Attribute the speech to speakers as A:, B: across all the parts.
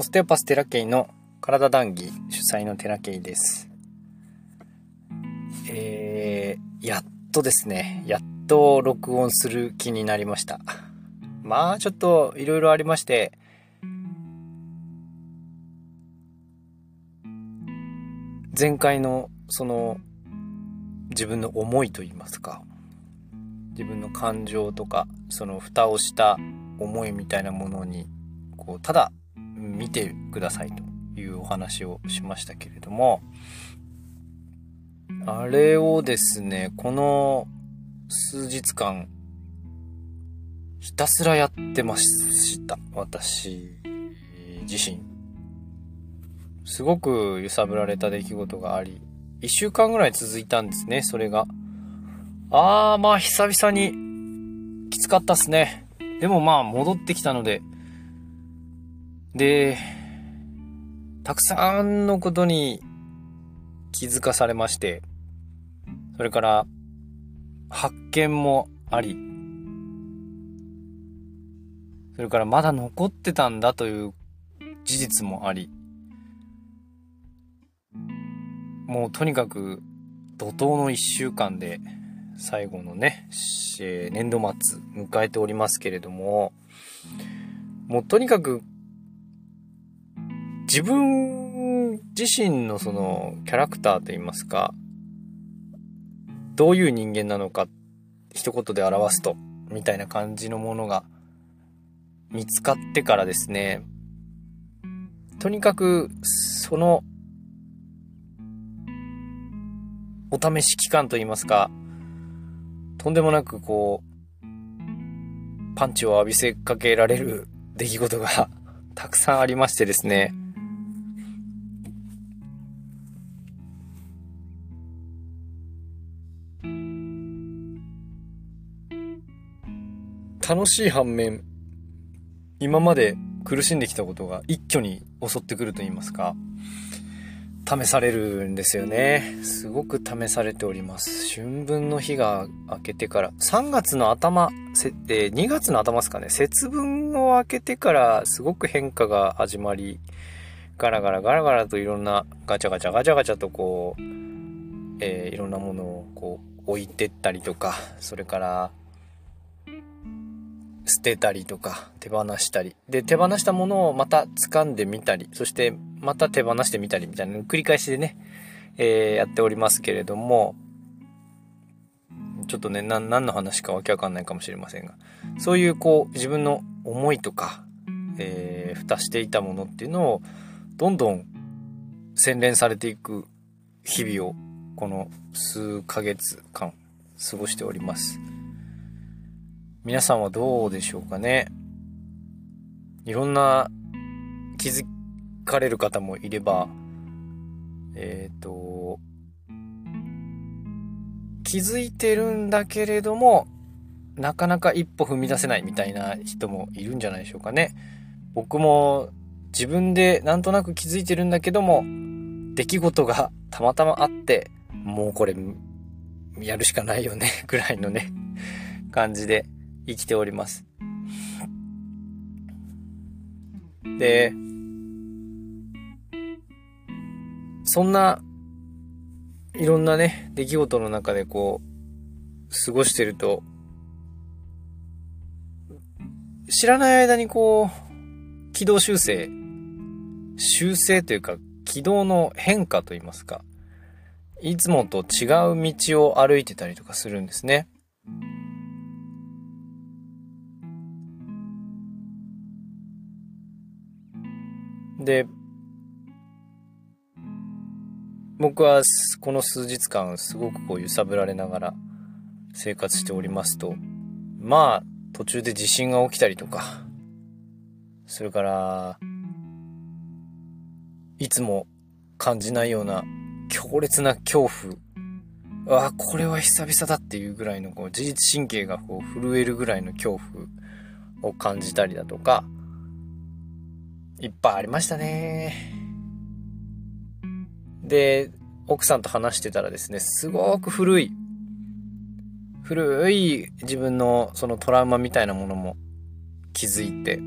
A: オステオパステラケイの体談義主催のテラケイです。えー、やっとですね、やっと録音する気になりました。まあちょっといろいろありまして、前回のその自分の思いといいますか自分の感情とかその蓋をした思いみたいなものにこうただ見てくださいというお話をしましたけれどもあれをですねこの数日間ひたすらやってました。私自身。すごく揺さぶられた出来事があり1週間ぐらい続いたんですねそれが。あーまあ久々にきつかったっすね。でもまあ戻ってきたので、で、たくさんのことに気づかされまして、それから発見もあり、それからまだ残ってたんだという事実もあり、もうとにかく怒涛の一週間で最後のね、年度末迎えておりますけれども、もうとにかく自分自身のそのキャラクターといいますか、どういう人間なのか一言で表すと、みたいな感じのものが見つかってからですね、とにかくそのお試し期間といいますか、とんでもなくこう、パンチを浴びせかけられる出来事が たくさんありましてですね。楽しい反面、今まで苦しんできたことが一挙に襲ってくると言いますか、試されるんですよね。すごく試されております。春分の日が明けてから、3月の頭、せえー、2月の頭ですかね、節分を明けてからすごく変化が始まり、ガラガラガラガラといろんなガチャガチャガチャガチャとこう、えー、いろんなものをこう置いてったりとか、それから捨てたりとか手放したりで手放したものをまた掴んでみたりそしてまた手放してみたりみたいな繰り返しでね、えー、やっておりますけれどもちょっとね何の話かわけわかんないかもしれませんがそういうこう自分の思いとか、えー、蓋していたものっていうのをどんどん洗練されていく日々をこの数ヶ月間過ごしております。皆さんはどうでしょうかね。いろんな気づかれる方もいればえっ、ー、と気づいてるんだけれどもなかなか一歩踏み出せないみたいな人もいるんじゃないでしょうかね。僕も自分でなんとなく気づいてるんだけども出来事がたまたまあってもうこれやるしかないよねぐらいのね感じで。生きております。で、そんないろんなね、出来事の中でこう、過ごしてると、知らない間にこう、軌道修正、修正というか、軌道の変化といいますか、いつもと違う道を歩いてたりとかするんですね。で、僕はこの数日間すごくこう揺さぶられながら生活しておりますと、まあ途中で地震が起きたりとか、それから、いつも感じないような強烈な恐怖。あ、これは久々だっていうぐらいのこう自律神経がこう震えるぐらいの恐怖を感じたりだとか、いっぱいありましたね。で、奥さんと話してたらですね、すごく古い、古い自分のそのトラウマみたいなものも気づいて、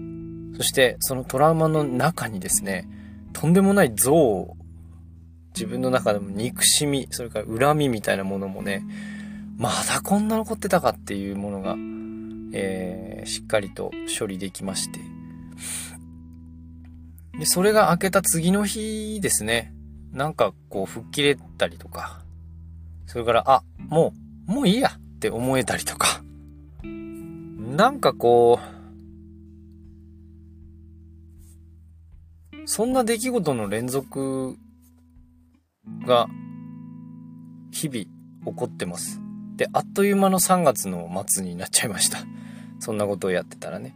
A: そしてそのトラウマの中にですね、とんでもない像を自分の中でも憎しみ、それから恨みみたいなものもね、まだこんな残ってたかっていうものが、えー、しっかりと処理できまして。で、それが明けた次の日ですね。なんかこう吹っ切れたりとか、それから、あ、もう、もういいやって思えたりとか、なんかこう、そんな出来事の連続が日々起こってます。で、あっという間の3月の末になっちゃいました。そんなことをやってたらね。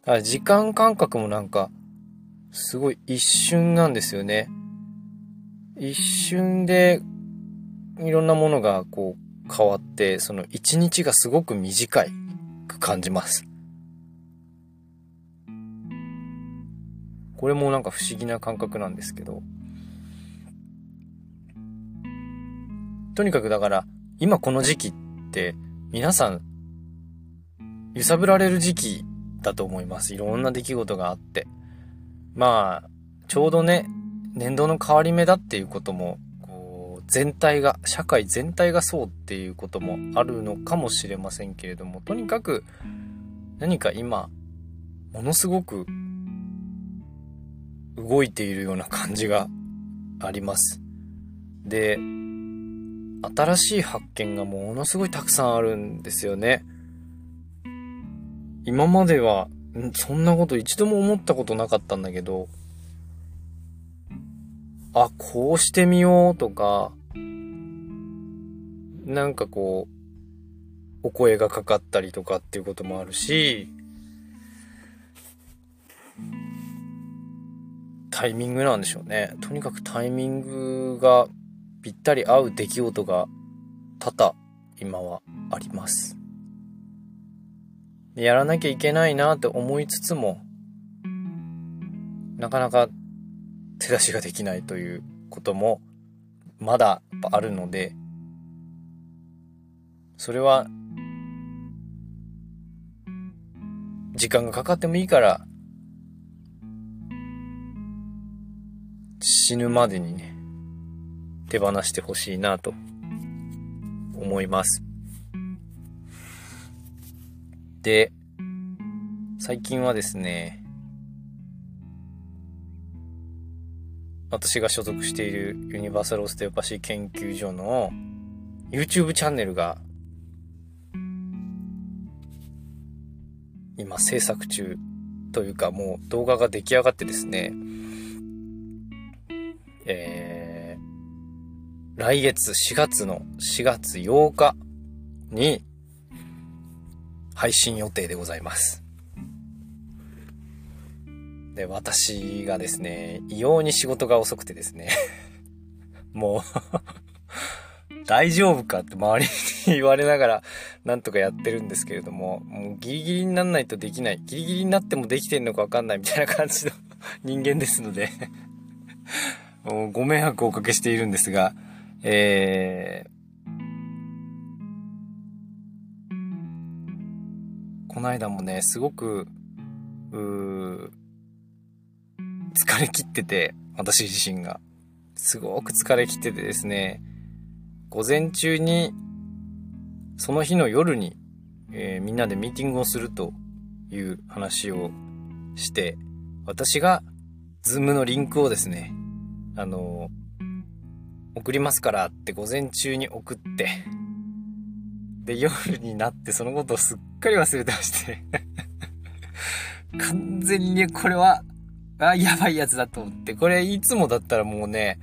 A: だから時間感覚もなんか、すごい一瞬なんですよね。一瞬でいろんなものがこう変わって、その一日がすごく短いく感じます。これもなんか不思議な感覚なんですけど。とにかくだから、今この時期って皆さん揺さぶられる時期だと思います。いろんな出来事があって。まあ、ちょうどね、年度の変わり目だっていうことも、こう、全体が、社会全体がそうっていうこともあるのかもしれませんけれども、とにかく何か今、ものすごく動いているような感じがあります。で、新しい発見がものすごいたくさんあるんですよね。今までは、そんなこと一度も思ったことなかったんだけど、あ、こうしてみようとか、なんかこう、お声がかかったりとかっていうこともあるし、タイミングなんでしょうね。とにかくタイミングがぴったり合う出来事が多々今はあります。やらなきゃいけないなって思いつつも、なかなか手出しができないということもまだあるので、それは時間がかかってもいいから死ぬまでにね手放してほしいなと思います。で、最近はですね、私が所属しているユニバーサルオステオパシー研究所の YouTube チャンネルが今制作中というかもう動画が出来上がってですね、えー、来月4月の4月8日に配信予定でございます。で、私がですね、異様に仕事が遅くてですね、もう 大丈夫かって周りに言われながらなんとかやってるんですけれども、もうギリギリになんないとできない。ギリギリになってもできてんのかわかんないみたいな感じの 人間ですのでご迷惑をおかけしているんですが、えー、この間もね、すごく、疲れ切ってて、私自身が。すごく疲れ切っててですね、午前中に、その日の夜に、えー、みんなでミーティングをするという話をして、私が、ズームのリンクをですね、あの、送りますからって午前中に送って、で、夜になってそのことをすっかり忘れてまして完全にこれはあ、やばいやつだと思って。これいつもだったらもうね、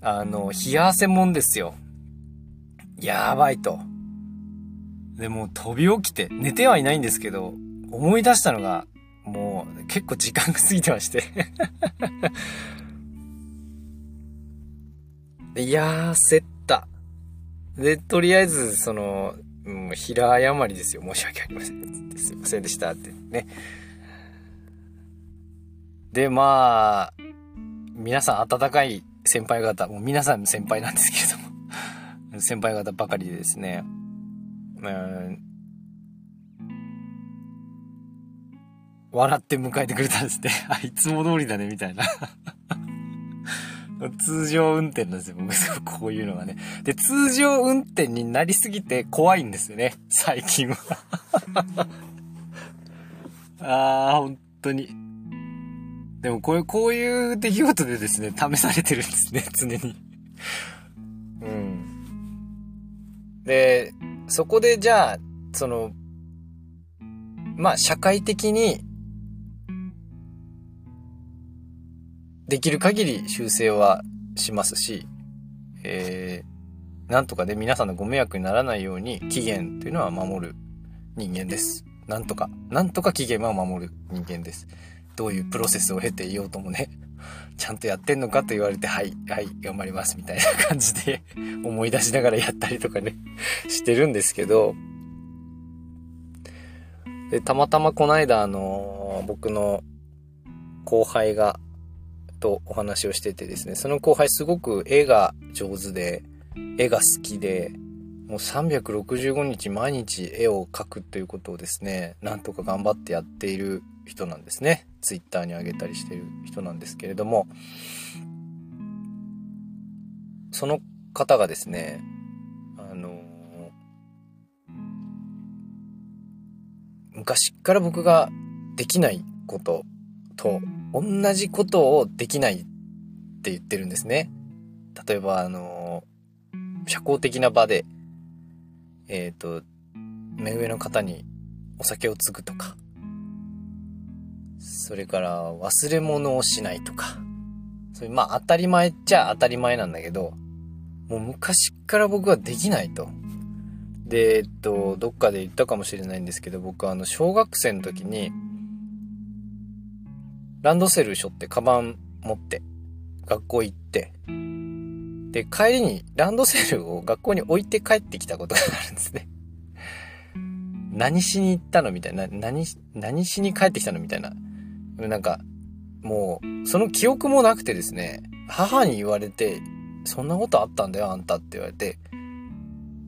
A: あの、冷や汗もんですよ。やばいと。で、も飛び起きて、寝てはいないんですけど、思い出したのが、もう結構時間が過ぎてまして いやー、焦った。で、とりあえず、その、もう平謝りですよ。申し訳ありません。すいませんでしたってね。で、まあ、皆さん温かい先輩方、もう皆さん先輩なんですけれども 先輩方ばかりでですね、うん、笑って迎えてくれたんですね。あ、いつも通りだね、みたいな。通常運転なんですよ、僕、こういうのがね。で、通常運転になりすぎて怖いんですよね、最近は。ああ、本当に。でもこういう、こういう出来事でですね、試されてるんですね、常に。うん。で、そこでじゃあ、その、まあ、社会的に、できる限り修正はしますし、えー、なんとかで皆さんのご迷惑にならないように期限というのは守る人間です。なんとか、なんとか期限は守る人間です。どういうプロセスを経ていようともね、ちゃんとやってんのかと言われて、はい、はい、頑張ります、みたいな感じで 思い出しながらやったりとかね してるんですけど、で、たまたまこの間、あの、僕の後輩が、とお話をしててですね、その後輩すごく絵が上手で、絵が好きで、もう365日毎日絵を描くということをですね、なんとか頑張ってやっている人なんですね。ツイッターに上げたりしてる人なんですけれども、その方がですね、あの、昔から僕ができないことと同じことをできないって言ってるんですね。例えば、あの、社交的な場で、えっ、ー、と、目上の方にお酒を継ぐとか、それから忘れ物をしないとか、それまあ当たり前っちゃ当たり前なんだけど、もう昔から僕はできないと。で、えっと、どっかで言ったかもしれないんですけど、僕はあの、小学生の時に、ランドセル背負ってカバン持って学校行って、で、帰りにランドセルを学校に置いて帰ってきたことがあるんですね。何しに行ったのみたいな。何、何しに帰ってきたのみたいな。なんか、もう、その記憶もなくてですね、母に言われて、そんなことあったんだよ、あんたって言われて、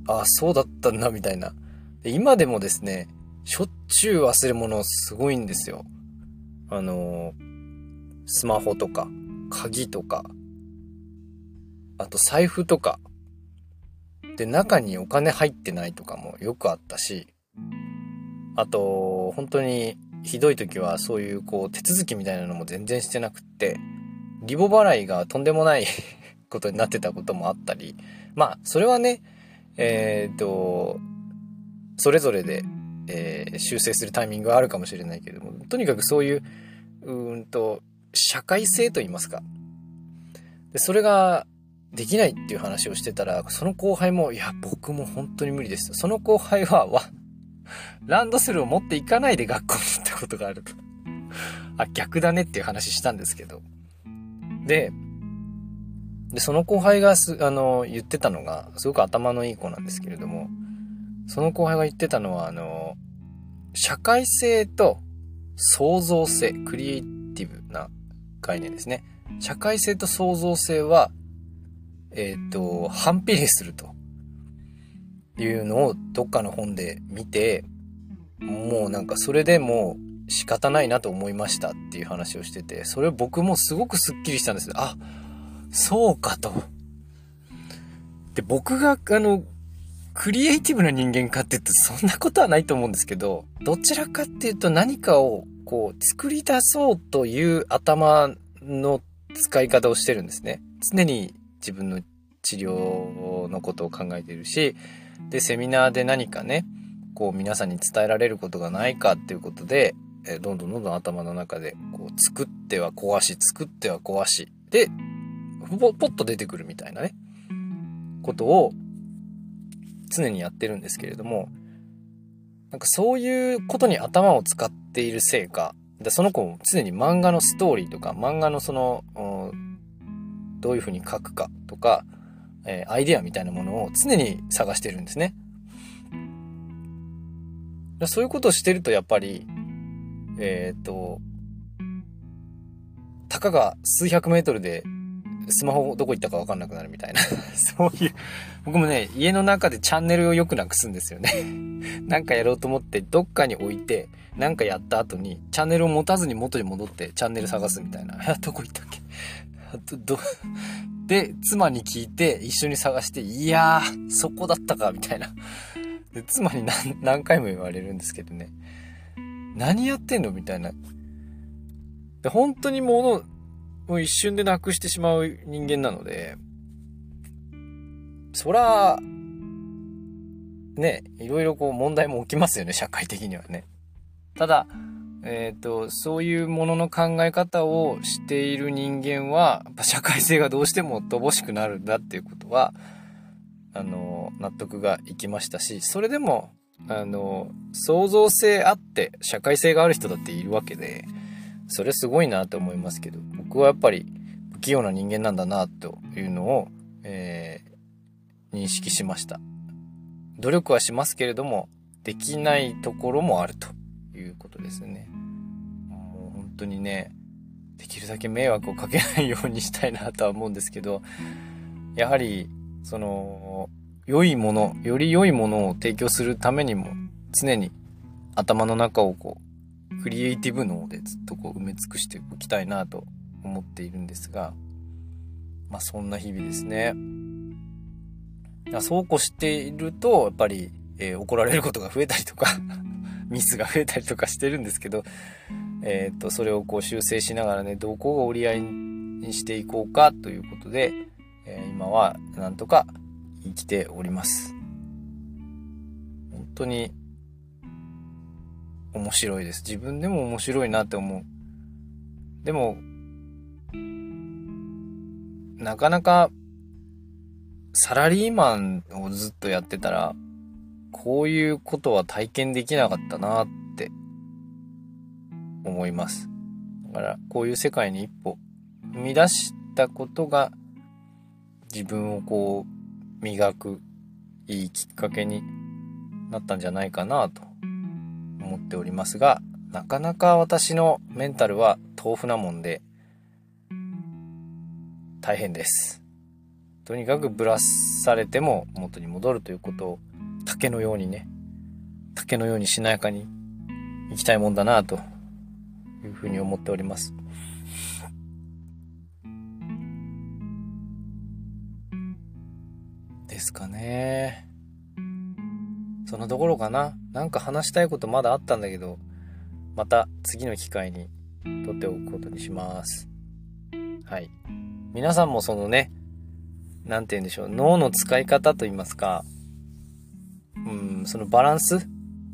A: ああ、そうだったんだ、みたいな。今でもですね、しょっちゅう忘れ物すごいんですよ。あのスマホとか、鍵とか、あと財布とか。で、中にお金入ってないとかもよくあったし、あと、本当にひどい時はそういうこう手続きみたいなのも全然してなくって、リボ払いがとんでもない ことになってたこともあったり、まあ、それはね、えー、っと、それぞれで、えー、修正するタイミングがあるかもしれないけれども、とにかくそういう、うんと、社会性と言いますか。で、それができないっていう話をしてたら、その後輩も、いや、僕も本当に無理です。その後輩は、わ、ランドセルを持っていかないで学校に行ったことがあると。あ、逆だねっていう話したんですけど。で、で、その後輩がす、あの、言ってたのが、すごく頭のいい子なんですけれども、その後輩が言ってたのは、あの、社会性と創造性、クリエイティブな概念ですね。社会性と創造性は、えっ、ー、と、反比例するというのをどっかの本で見て、もうなんかそれでもう仕方ないなと思いましたっていう話をしてて、それ僕もすごくスッキリしたんです。あ、そうかと。で、僕があの、クリエイティブな人間かって言うとそんなことはないと思うんですけど、どちらかっていうと何かをこう作り出そうという頭の使い方をしてるんですね。常に自分の治療のことを考えているし、で、セミナーで何かね、こう皆さんに伝えられることがないかっていうことで、えどんどんどんどん頭の中で、こう作っては壊し、作っては壊し、で、ポッと出てくるみたいなね、ことを常にやってるんですけれども、なんかそういうことに頭を使っているせいか、でその子も常に漫画のストーリーとか、漫画のその、どういうふうに書くかとか、えー、アイデアみたいなものを常に探してるんですね。そういうことをしてるとやっぱり、えっ、と、たかが数百メートルでスマホどこ行ったかわかんなくなるみたいな そういう、僕もね、家の中でチャンネルをよくなくすんですよね なんかやろうと思って、どっかに置いて、なんかやった後に、チャンネルを持たずに元に戻って、チャンネル探すみたいな。どこ行ったっけ？ど、で、妻に聞いて、一緒に探して、いやー、そこだったか、みたいな。で、妻に何何回も言われるんですけどね。何やってんのみたいな。で、本当に物、もう一瞬でなくしてしまう人間なので、そら、ね、いろいろこう問題も起きますよね、社会的にはね。ただ、えっ、ー、と、そういうものの考え方をしている人間は、やっぱ社会性がどうしても乏しくなるんだっていうことは、あの、納得がいきましたし、それでも、あの、創造性あって社会性がある人だっているわけで、それすごいなと思いますけど、僕はやっぱり不器用な人間なんだなというのを、えー、認識しました。努力はしますけれども、できないところもあるということですね。もう本当にね、できるだけ迷惑をかけないようにしたいなとは思うんですけど、やはり、その、良いもの、より良いものを提供するためにも、常に頭の中をこう、クリエイティブ脳でずっとこう埋め尽くしておきたいなと思っているんですが、まあそんな日々ですね。そうこうしていると、やっぱり、えー、怒られることが増えたりとか ミスが増えたりとかしてるんですけど、えっ、と、それをこう修正しながらね、どこを折り合いにしていこうかということで、えー、今はなんとか生きております。本当に面白いです。自分でも面白いなって思う。でも、なかなかサラリーマンをずっとやってたら、こういうことは体験できなかったなって思います。だから、こういう世界に一歩踏み出したことが自分をこう磨くいいきっかけになったんじゃないかなと思っておりますが、なかなか私のメンタルは豆腐なもんで大変です。とにかくぶらされても元に戻るということを竹のようにね、竹のようにしなやかに生きたいもんだなというふうに思っております。ですかね。そのところかな。なんか話したいことまだあったんだけど、また次の機会に撮っておくことにします。はい。皆さんもそのね、なんて言うんでしょう、脳の使い方と言いますか、うん、そのバランス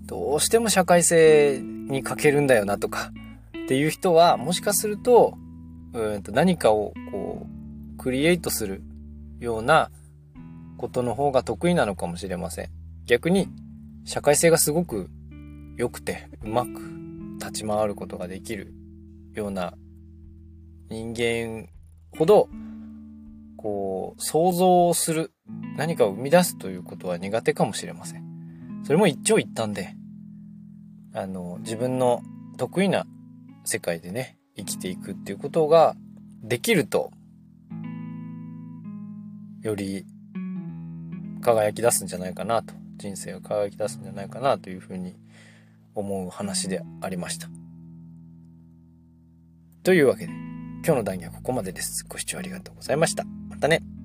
A: どうしても社会性に欠けるんだよなとか、っていう人は、もしかすると、うんと何かをこう、クリエイトするようなことの方が得意なのかもしれません。逆に、社会性がすごく良くて、うまく立ち回ることができるような人間ほど、こう、想像する、何かを生み出すということは苦手かもしれません。それも一長一短で、あの、自分の得意な世界でね、生きていくっていうことができると、より輝き出すんじゃないかなと、人生が輝き出すんじゃないかなというふうに思う話でありました。というわけで、今日の談義はここまでです。ご視聴ありがとうございました。またね。